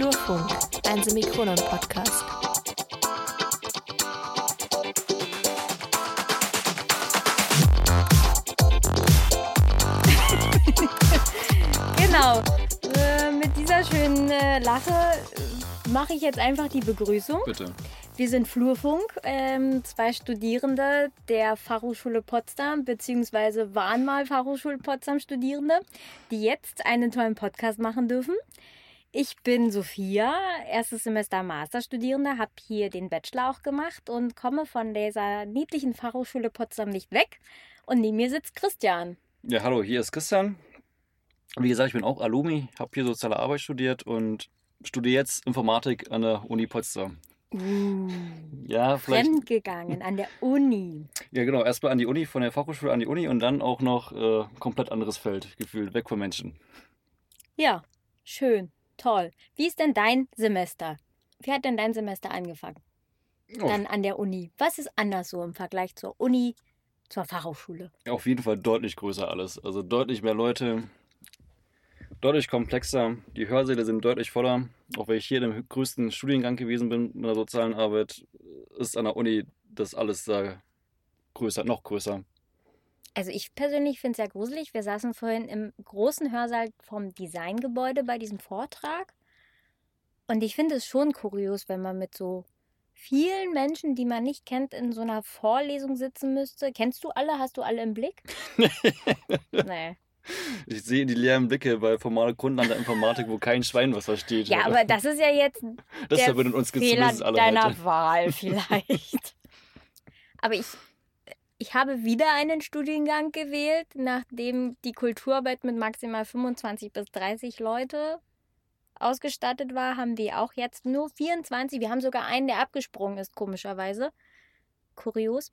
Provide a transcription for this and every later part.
Flurfunk, ein Semikronon-Podcast. genau. Äh, mit dieser schönen äh, Lache äh, mache ich jetzt einfach die Begrüßung. Bitte. Wir sind Flurfunk, ähm, zwei Studierende der Fachhochschule Potsdam, beziehungsweise waren mal Fachhochschule Potsdam Studierende, die jetzt einen tollen Podcast machen dürfen. Ich bin Sophia, erstes Semester Masterstudierende, habe hier den Bachelor auch gemacht und komme von dieser niedlichen Fachhochschule Potsdam nicht weg. Und neben mir sitzt Christian. Ja, hallo, hier ist Christian. Wie gesagt, ich bin auch Alumni, habe hier soziale Arbeit studiert und studiere jetzt Informatik an der Uni Potsdam. Uh, Ja, vielleicht. Fremdgegangen an der Uni. Ja, genau. Erstmal an die Uni, von der Fachhochschule an die Uni und dann auch noch äh, komplett anderes Feld gefühlt, weg von Menschen. Ja, schön, toll. Wie ist denn dein Semester? Wie hat denn dein Semester angefangen? Oh, Dann an der Uni. Was ist anders so im Vergleich zur Uni, zur Fachhochschule? auf jeden Fall deutlich größer alles. Also deutlich mehr Leute, deutlich komplexer. Die Hörsäle sind deutlich voller. Auch wenn ich hier in dem größten Studiengang gewesen bin in der sozialen Arbeit, ist an der Uni das alles da größer, noch größer. Also ich persönlich finde es ja gruselig. Wir saßen vorhin im großen Hörsaal vom Designgebäude bei diesem Vortrag. Und ich finde es schon kurios, wenn man mit so vielen Menschen, die man nicht kennt, in so einer Vorlesung sitzen müsste. Kennst du alle? Hast du alle im Blick? nee. Ich sehe die leeren Blicke bei formalen Kunden an der Informatik, wo kein Schwein was versteht. Ja, aber das ist ja jetzt das der uns Fehler deiner. Wahl vielleicht. Aber ich, ich habe wieder einen Studiengang gewählt, nachdem die Kulturarbeit mit maximal 25 bis 30 Leute ausgestattet war, haben wir auch jetzt nur 24. Wir haben sogar einen, der abgesprungen ist, komischerweise. Kurios.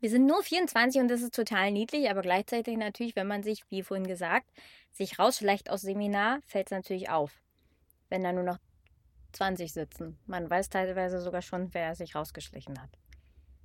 Wir sind nur 24 und das ist total niedlich, aber gleichzeitig natürlich, wenn man sich, wie vorhin gesagt, sich rausschleicht aus Seminar, fällt es natürlich auf. Wenn da nur noch 20 sitzen. Man weiß teilweise sogar schon, wer sich rausgeschlichen hat.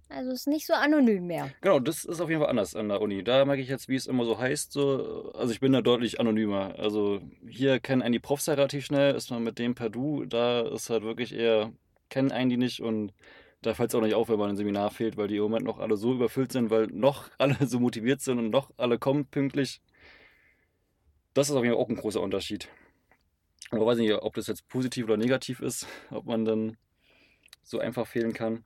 Also ist nicht so anonym mehr. Genau, das ist auf jeden Fall anders an der Uni. Da merke ich jetzt, wie es immer so heißt. So, also ich bin da deutlich anonymer. Also hier kennen einen die Profs ja relativ schnell, ist man mit dem per Du. Da ist halt wirklich eher, kennen einen die nicht und da fällt es auch nicht auf, wenn man ein Seminar fehlt, weil die im Moment noch alle so überfüllt sind, weil noch alle so motiviert sind und noch alle kommen pünktlich. Das ist auf jeden Fall auch ein großer Unterschied. Aber weiß nicht, ob das jetzt positiv oder negativ ist, ob man dann so einfach fehlen kann.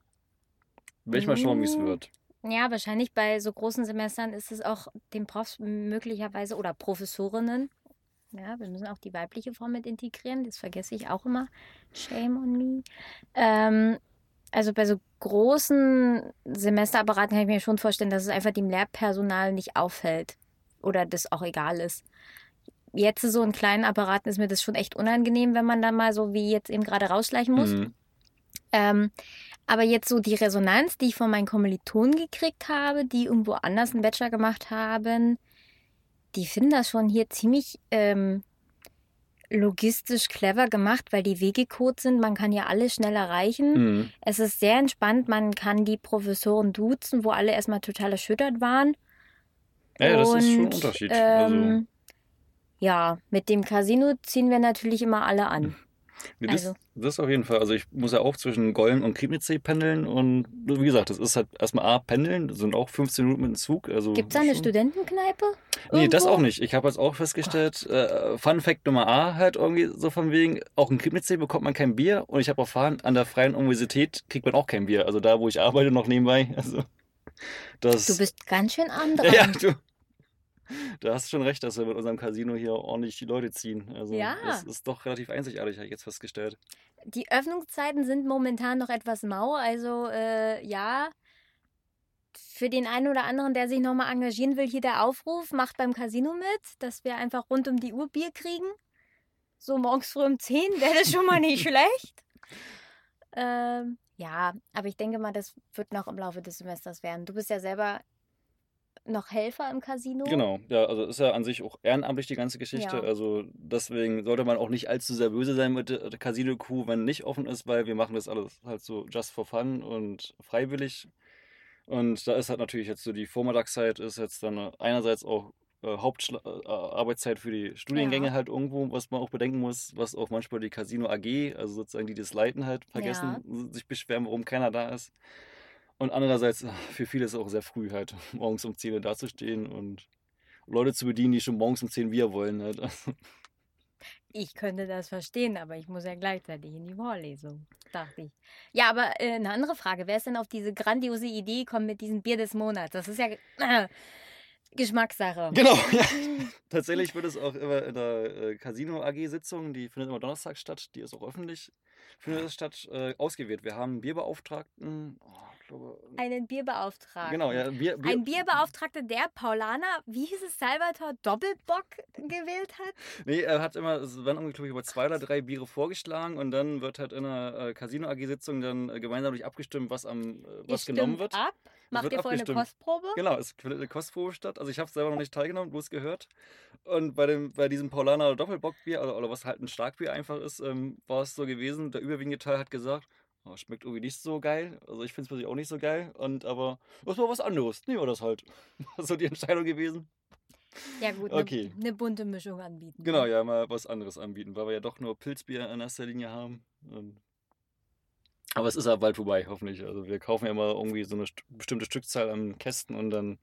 Will ich mal schauen, wie es Mm. wird. Ja, wahrscheinlich bei so großen Semestern ist es auch den Profs möglicherweise oder Professorinnen. Ja, wir müssen auch die weibliche Form mit integrieren. Das vergesse ich auch immer. Shame on me. Ähm, also bei so großen Semesterapparaten kann ich mir schon vorstellen, dass es einfach dem Lehrpersonal nicht auffällt oder das auch egal ist. Jetzt so in kleinen Apparaten ist mir das schon echt unangenehm, wenn man da mal so wie jetzt eben gerade rausschleichen muss. Mhm. Ähm, aber jetzt so die Resonanz, die ich von meinen Kommilitonen gekriegt habe, die irgendwo anders einen Bachelor gemacht haben, die finden das schon hier ziemlich ähm, logistisch clever gemacht, weil die Wege kurz sind. Man kann ja alles schnell erreichen. Mhm. Es ist sehr entspannt. Man kann die Professoren duzen, wo alle erstmal total erschüttert waren. Ja, das ist schon ein Und, Unterschied. also, Ähm, ja, mit dem Casino ziehen wir natürlich immer alle an. nee, das, also- das auf jeden Fall. Also ich muss ja auch zwischen Golm und Kriebnitzsee pendeln und wie gesagt, das ist halt erstmal A, pendeln, das sind auch 15 Minuten mit dem Zug. Also Gibt es da eine Studentenkneipe? Nee, das irgendwo? auch nicht. Ich habe jetzt auch festgestellt, äh, Fun Fact Nummer A halt irgendwie so von wegen, auch in Kriebnitzsee bekommt man kein Bier und ich habe erfahren, an der Freien Universität kriegt man auch kein Bier. Also da, wo ich arbeite, noch nebenbei. Also das... Du bist ganz schön arm dran. Ja, du. Da hast du schon recht, dass wir mit unserem Casino hier ordentlich die Leute ziehen. Also Ja. das ist doch relativ einzigartig, habe ich jetzt festgestellt. Die Öffnungszeiten sind momentan noch etwas mau. Also äh, ja, für den einen oder anderen, der sich nochmal engagieren will, hier der Aufruf, macht beim Casino mit, dass wir einfach rund um die Uhr Bier kriegen. So morgens früh um 10 wäre das schon mal nicht schlecht. Ähm, ja, aber ich denke mal, das wird noch im Laufe des Semesters werden. Du bist ja selber noch Helfer im Casino. Genau, ja, also ist ja an sich auch ehrenamtlich die ganze Geschichte. Ja. Also deswegen sollte man auch nicht allzu sehr böse sein mit der Casino-Crew, wenn nicht offen ist, weil wir machen das alles halt so just for fun und freiwillig. Und da ist halt natürlich jetzt so die Vormittagszeit ist jetzt dann einerseits auch äh, Hauptarbeitszeit für die Studiengänge Ja. halt irgendwo, was man auch bedenken muss, was auch manchmal die Casino AG, also sozusagen die das leiten halt, vergessen, sich beschweren, warum keiner da ist. Und andererseits, ach, für viele ist es auch sehr früh halt, morgens um 10 Uhr dazustehen und Leute zu bedienen, die schon morgens um 10 wir wollen halt. Ich könnte das verstehen, aber ich muss ja gleichzeitig in die Vorlesung, dachte ich. Ja, aber äh, eine andere Frage. Wer ist denn auf diese grandiose Idee gekommen mit diesem Bier des Monats? Das ist ja äh, Geschmackssache. Genau, ja. Tatsächlich wird es auch immer in der äh, Casino AG-Sitzung, die findet immer donnerstags statt, die ist auch öffentlich, findet es statt, äh, ausgewählt. Wir haben einen Bierbeauftragten, oh, glaube, Einen Bierbeauftragten. genau, ja, Bier, Bier, Ein Bierbeauftragter, der Paulaner, wie hieß es, Salvatore Doppelbock gewählt hat? Nee, er hat immer, es werden ich, über zwei oder drei Biere vorgeschlagen und dann wird halt in einer äh, Casino AG-Sitzung dann äh, gemeinsam durch abgestimmt, was am äh, was Ihr genommen wird. ab. Macht wird ihr vorher eine. Kostprobe? Genau, es findet eine Kostprobe statt. Also ich habe selber noch nicht teilgenommen, bloß gehört. Und bei, dem, bei diesem Paulaner Doppelbockbier, oder, oder was halt ein Starkbier einfach ist, ähm, war es so gewesen, der überwiegende Teil hat gesagt, oh, schmeckt irgendwie nicht so geil. Also ich finde es persönlich auch nicht so geil. Und aber das war was anderes. Nee, war das halt. so die Entscheidung gewesen. Ja gut, Okay. eine bunte Mischung anbieten. Genau, ja, mal was anderes anbieten, weil wir ja doch nur Pilzbier in erster Linie haben. Aber es ist ja bald vorbei, hoffentlich. Also wir kaufen ja immer irgendwie so eine st bestimmte Stückzahl an Kästen und dann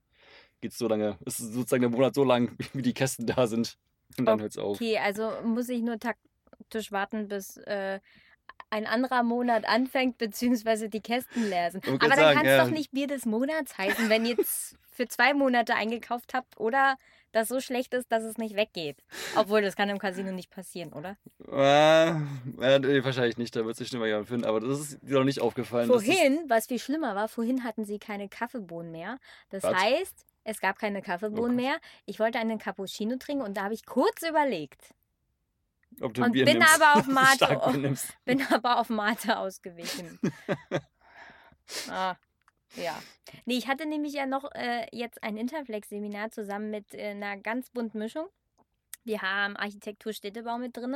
geht es so lange, ist sozusagen der Monat so lang, wie die Kästen da sind. Und dann hört es auf. Okay, also muss ich nur taktisch warten, bis äh, ein anderer Monat anfängt, beziehungsweise die Kästen leer sind. Aber dann kann es ja. doch nicht Bier des Monats heißen, wenn ihr jetzt für zwei Monate eingekauft habt oder das so schlecht ist, dass es nicht weggeht. Obwohl, das kann im Casino nicht passieren, oder? Äh, äh, wahrscheinlich nicht, da wird sich nicht mehr jemand finden. Aber das ist dir noch nicht aufgefallen. Vorhin, was viel schlimmer war, vorhin hatten sie keine Kaffeebohnen mehr. Das Was? heißt, es gab keine Kaffeebohnen Gott. mehr. Ich wollte einen Cappuccino trinken und da habe ich kurz überlegt. Ob du und Bier bin nimmst, aber auf Mate- nimmst. Bin aber auf Mate ausgewichen. ah, ja. Nee, ich hatte nämlich ja noch äh, jetzt ein Interflex-Seminar zusammen mit äh, einer ganz bunten Mischung. Wir haben Architektur, Städtebau mit drin.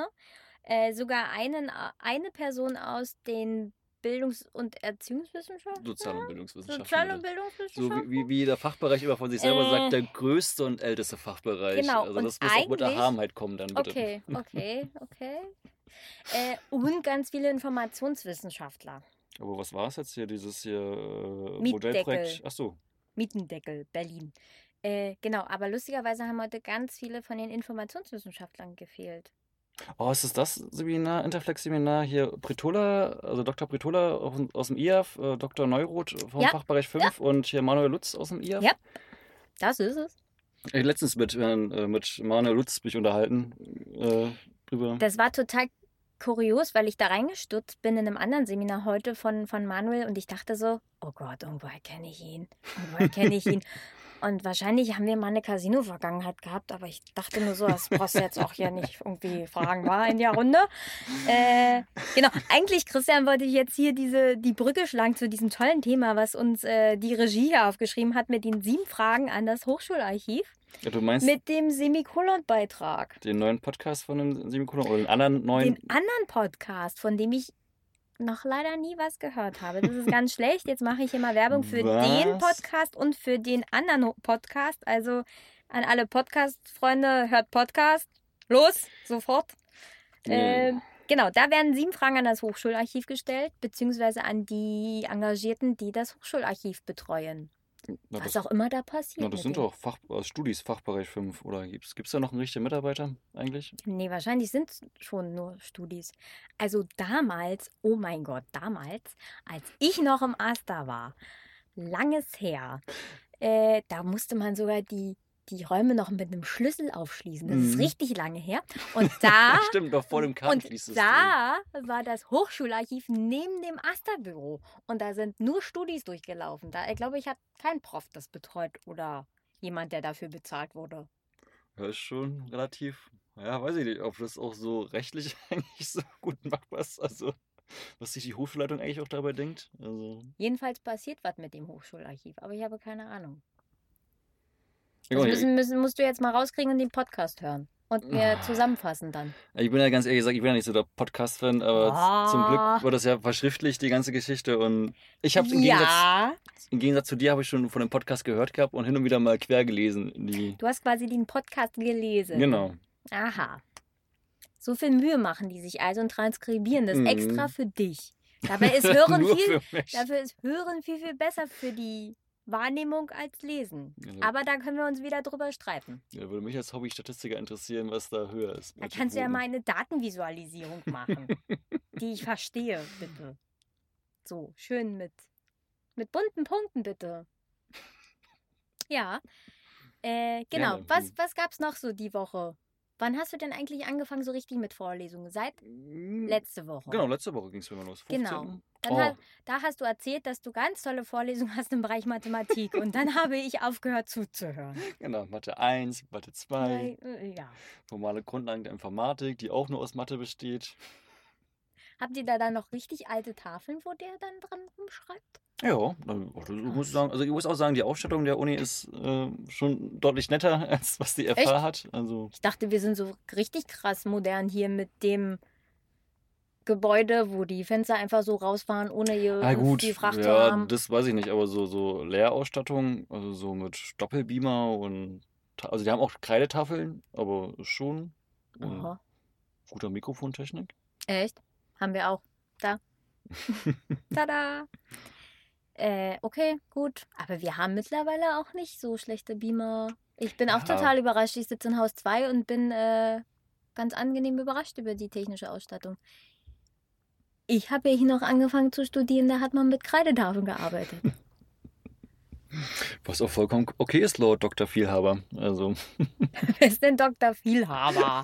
Äh, sogar einen, eine Person aus den Bildungs- und Erziehungswissenschaften. Sozial- und Bildungswissenschaften. Sozial- und So Bildungswissenschaften. wie, wie, wie der Fachbereich immer von sich selber Äh. sagt, der größte und älteste Fachbereich. Genau, Also und das muss auch mit eigentlich- Erhabenheit kommen dann bitte. Okay, okay, okay. Äh, und ganz viele Informationswissenschaftler. Aber was war es jetzt hier, dieses hier äh. Modellprojekt? Ach so. Mietendeckel, Berlin. Äh, genau, aber lustigerweise haben heute ganz viele von den Informationswissenschaftlern gefehlt. Oh, ist es das Seminar, Interflex-Seminar hier? Pretola, also Dr. Pretola aus, dem- IAF, äh, Dr. Neuroth vom Ja, Fachbereich 5 und hier Manuel Lutz aus dem IAF? Ja. Das ist es. Ich letztens mit, äh, mit Manuel Lutz mich unterhalten äh, drüber. Das war total kurios, weil ich da reingestürzt bin in einem anderen Seminar heute von, von Manuel und ich dachte so, oh Gott, irgendwoher kenne ich ihn. Irgendwoher kenne ich ihn. Und wahrscheinlich haben wir mal eine Casino-Vergangenheit gehabt, aber ich dachte nur so, das brauchst du jetzt auch hier nicht irgendwie fragen, war in der Runde. Äh, genau, eigentlich, Christian, wollte ich jetzt hier diese, die Brücke schlagen zu diesem tollen Thema, was uns äh, die Regie hier aufgeschrieben hat mit den sieben Fragen an das Hochschularchiv ja, du meinst mit dem Semikolon-Beitrag. den neuen Podcast von dem Semikolon oder den anderen neuen? den anderen Podcast, von dem ich noch leider nie was gehört habe. Das ist ganz schlecht. Jetzt mache ich immer Werbung für den Was? Podcast und für den anderen Podcast. Also an alle Podcast-Freunde, hört Podcast. Los, sofort. Nee. Äh, genau, da werden sieben Fragen an das Hochschularchiv gestellt, beziehungsweise an die Engagierten, die das Hochschularchiv betreuen. Na, Was das, auch immer da passiert. na, das sind doch Fach, also Studis, Fachbereich 5. Oder gibt es da noch einen richtigen Mitarbeiter eigentlich? Nee, wahrscheinlich sind es schon nur Studis. Also damals, oh mein Gott, damals, als ich noch im Asta war, langes her, äh, da musste man sogar die, die Räume noch mit einem Schlüssel aufschließen. Das ist Mhm. richtig lange her. Und da, Stimmt, noch vor dem und Kartenschließsystem. da war das Hochschularchiv neben dem Asta-Büro. Und da sind nur Studis durchgelaufen. Da, ich glaube, ich habe keinen Prof das betreut oder jemand, der dafür bezahlt wurde. Ja, ist schon relativ, ja, weiß ich nicht, ob das auch so rechtlich eigentlich so gut machbar ist. Also, was sich die Hochschulleitung eigentlich auch dabei denkt. Also, Jedenfalls passiert was mit dem Hochschularchiv, aber ich habe keine Ahnung. Das müssen, müssen, musst du jetzt mal rauskriegen und den Podcast hören. und mir zusammenfassen dann. Ich bin ja ganz ehrlich gesagt, ich bin ja nicht so der Podcast-Fan, aber Ah. zum Glück wird das ja verschriftlicht, die ganze Geschichte. Und ich habe im, Gegensatz, Ja, im Gegensatz zu dir habe ich schon von dem Podcast gehört gehabt und hin und wieder mal quer gelesen. Die, du hast quasi den Podcast gelesen. genau. Aha. So viel Mühe machen die sich also und transkribieren das Mhm. extra für dich. Dabei ist Hören viel, dafür ist Hören viel, viel besser für die Wahrnehmung als Lesen. Ja. Aber da können wir uns wieder drüber streiten. Ja, würde mich als Hobby-Statistiker interessieren, was da höher ist. Da kannst du ja mal eine Datenvisualisierung machen, die ich verstehe, bitte. So, schön mit, mit bunten Punkten, bitte. Ja, äh, genau. Gerne. Was, was gab's noch so die Woche? Wann hast du denn eigentlich angefangen so richtig mit Vorlesungen? Seit Mm, letzte Woche. Genau, letzte Woche ging es wieder los. 15. Genau. Dann Oh, ha- da hast du erzählt, dass du ganz tolle Vorlesungen hast im Bereich Mathematik. Und dann habe ich aufgehört zuzuhören. genau, Mathe 1, Mathe 2, Äh, Ja. formale Grundlagen der Informatik, die auch nur aus Mathe besteht. Habt ihr da dann noch richtig alte Tafeln, wo der dann dran rumschreibt? Ja, das muss ich sagen, also ich muss auch sagen, die Ausstattung der Uni ist äh, schon deutlich netter, als was die FH Echt? hat. Also Ich dachte, wir sind so richtig krass modern hier mit dem Gebäude, wo die Fenster einfach so rausfahren, ohne ihr Ah gut, die Fracht zu ja, haben. das weiß ich nicht, aber so, so Lehrausstattung, also so mit Doppelbeamer und also die haben auch Kreidetafeln, aber schon guter Mikrofontechnik. Echt? Haben wir auch. Da. Tada! Äh, okay, gut. Aber wir haben mittlerweile auch nicht so schlechte Beamer. Ich bin auch Ja. total überrascht. Ich sitze in Haus 2 und bin äh, ganz angenehm überrascht über die technische Ausstattung. Ich habe ja hier noch angefangen zu studieren, da hat man mit Kreidetafeln gearbeitet. Was auch vollkommen okay ist, laut Dr. Vielhaber. Also, Wer ist denn Dr. Vielhaber?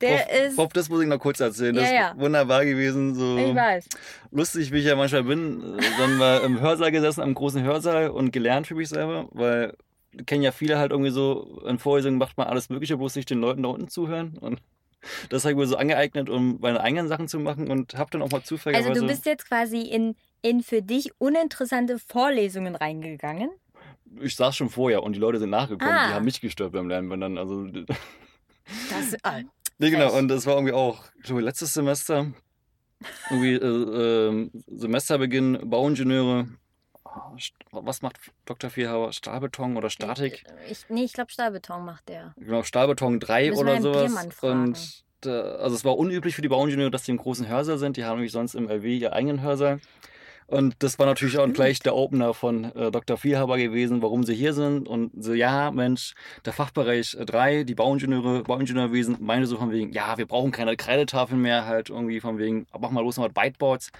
Der Prof, ist. Prof, das muss ich noch kurz erzählen. Das Ja, ja. ist wunderbar gewesen. So Ich weiß. lustig, wie ich ja manchmal bin. Dann mal im Hörsaal gesessen, am großen Hörsaal und gelernt für mich selber, weil kennen ja viele halt irgendwie so, in Vorlesungen macht man alles Mögliche, bloß nicht den Leuten da unten zuhören. Und das habe ich mir so angeeignet, um meine eigenen Sachen zu machen und habe dann auch mal zufälligerweise... Also, du bist jetzt quasi in, in für dich uninteressante Vorlesungen reingegangen. ich saß schon vorher und die Leute sind nachgekommen, Ah. die haben mich gestört beim Lernen, wenn dann, also... Das, äh, Nee, genau, Frech. und das war irgendwie auch, ich glaube, letztes Semester, irgendwie äh, ähm, Semesterbeginn, Bauingenieure, Ah, was macht Dr. Vierhauer? Stahlbeton oder Statik? Ich, nee, ich glaube, Stahlbeton macht der. Genau, Stahlbeton 3 Müssen oder sowas. Und also es war unüblich für die Bauingenieure, dass die im großen Hörsaal sind. Die haben nämlich sonst im LW ihr eigenen Hörsaal. Und das war natürlich auch gleich der Opener von äh, Dr. Vielhaber gewesen, warum sie hier sind. Und so, ja, Mensch, der Fachbereich 3, die Bauingenieure, Bauingenieurwesen, meinte so von wegen, ja, wir brauchen keine Kreidetafeln mehr, halt irgendwie von wegen, mach mal los mit Whiteboards.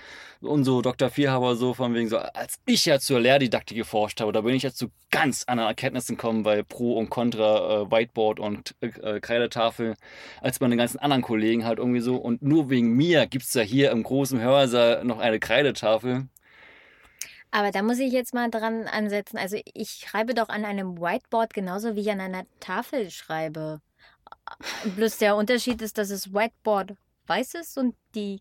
Und so Dr. Vielhaber so von wegen so, als ich ja zur Lehrdidaktik geforscht habe, da bin ich jetzt zu ganz anderen Erkenntnissen gekommen bei Pro und Contra, äh, Whiteboard und äh, Kreidetafel, als meine ganzen anderen Kollegen halt irgendwie so. Und nur wegen mir gibt es ja hier im großen Hörsaal noch eine Kreidetafel. Aber da muss ich jetzt mal dran ansetzen. Also, ich schreibe doch an einem Whiteboard genauso wie ich an einer Tafel schreibe. Bloß der Unterschied ist, dass das Whiteboard weiß ist und die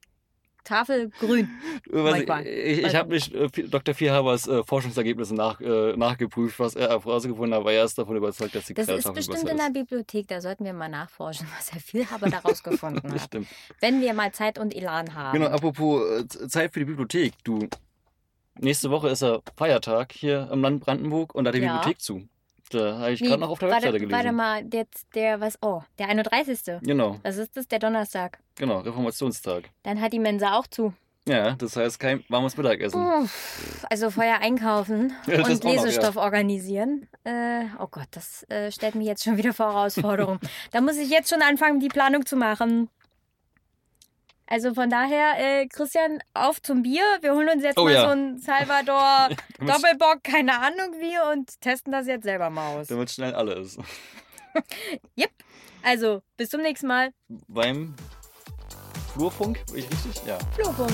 Tafel grün. Was, ich ich habe nicht äh, Dr. Vierhabers äh, Forschungsergebnisse nach, äh, nachgeprüft, was er herausgefunden hat, aber er ist davon überzeugt, dass die Das ist bestimmt in der Bibliothek. Da sollten wir mal nachforschen, was Herr Vielhaber da rausgefunden Das hat. stimmt. Wenn wir mal Zeit und Elan haben. Genau, apropos äh, Zeit für die Bibliothek. Du, nächste Woche ist ja Feiertag hier im Land Brandenburg und da hat die Ja. Bibliothek zu. Da habe ich Wie, gerade noch auf der warte, Webseite gelesen. Warte mal, jetzt der, was, oh, der 31. Genau, Was ist das? Der Donnerstag. genau, Reformationstag. Dann hat die Mensa auch zu. Ja, das heißt kein warmes Mittagessen. Uff, Also vorher einkaufen Ja, und auch noch, Lesestoff organisieren. Äh, oh Gott, das äh, stellt mich jetzt schon wieder vor Herausforderungen. da muss ich jetzt schon anfangen, die Planung zu machen. Also von daher, äh, Christian, auf zum Bier. Wir holen uns jetzt Oh mal ja. so ein Salvador Doppelbock, keine Ahnung wie, und testen das jetzt selber mal aus. Damit schnell alle ist. Also, bis zum nächsten Mal. Beim Flurfunk, richtig? Ja. Flurfunk.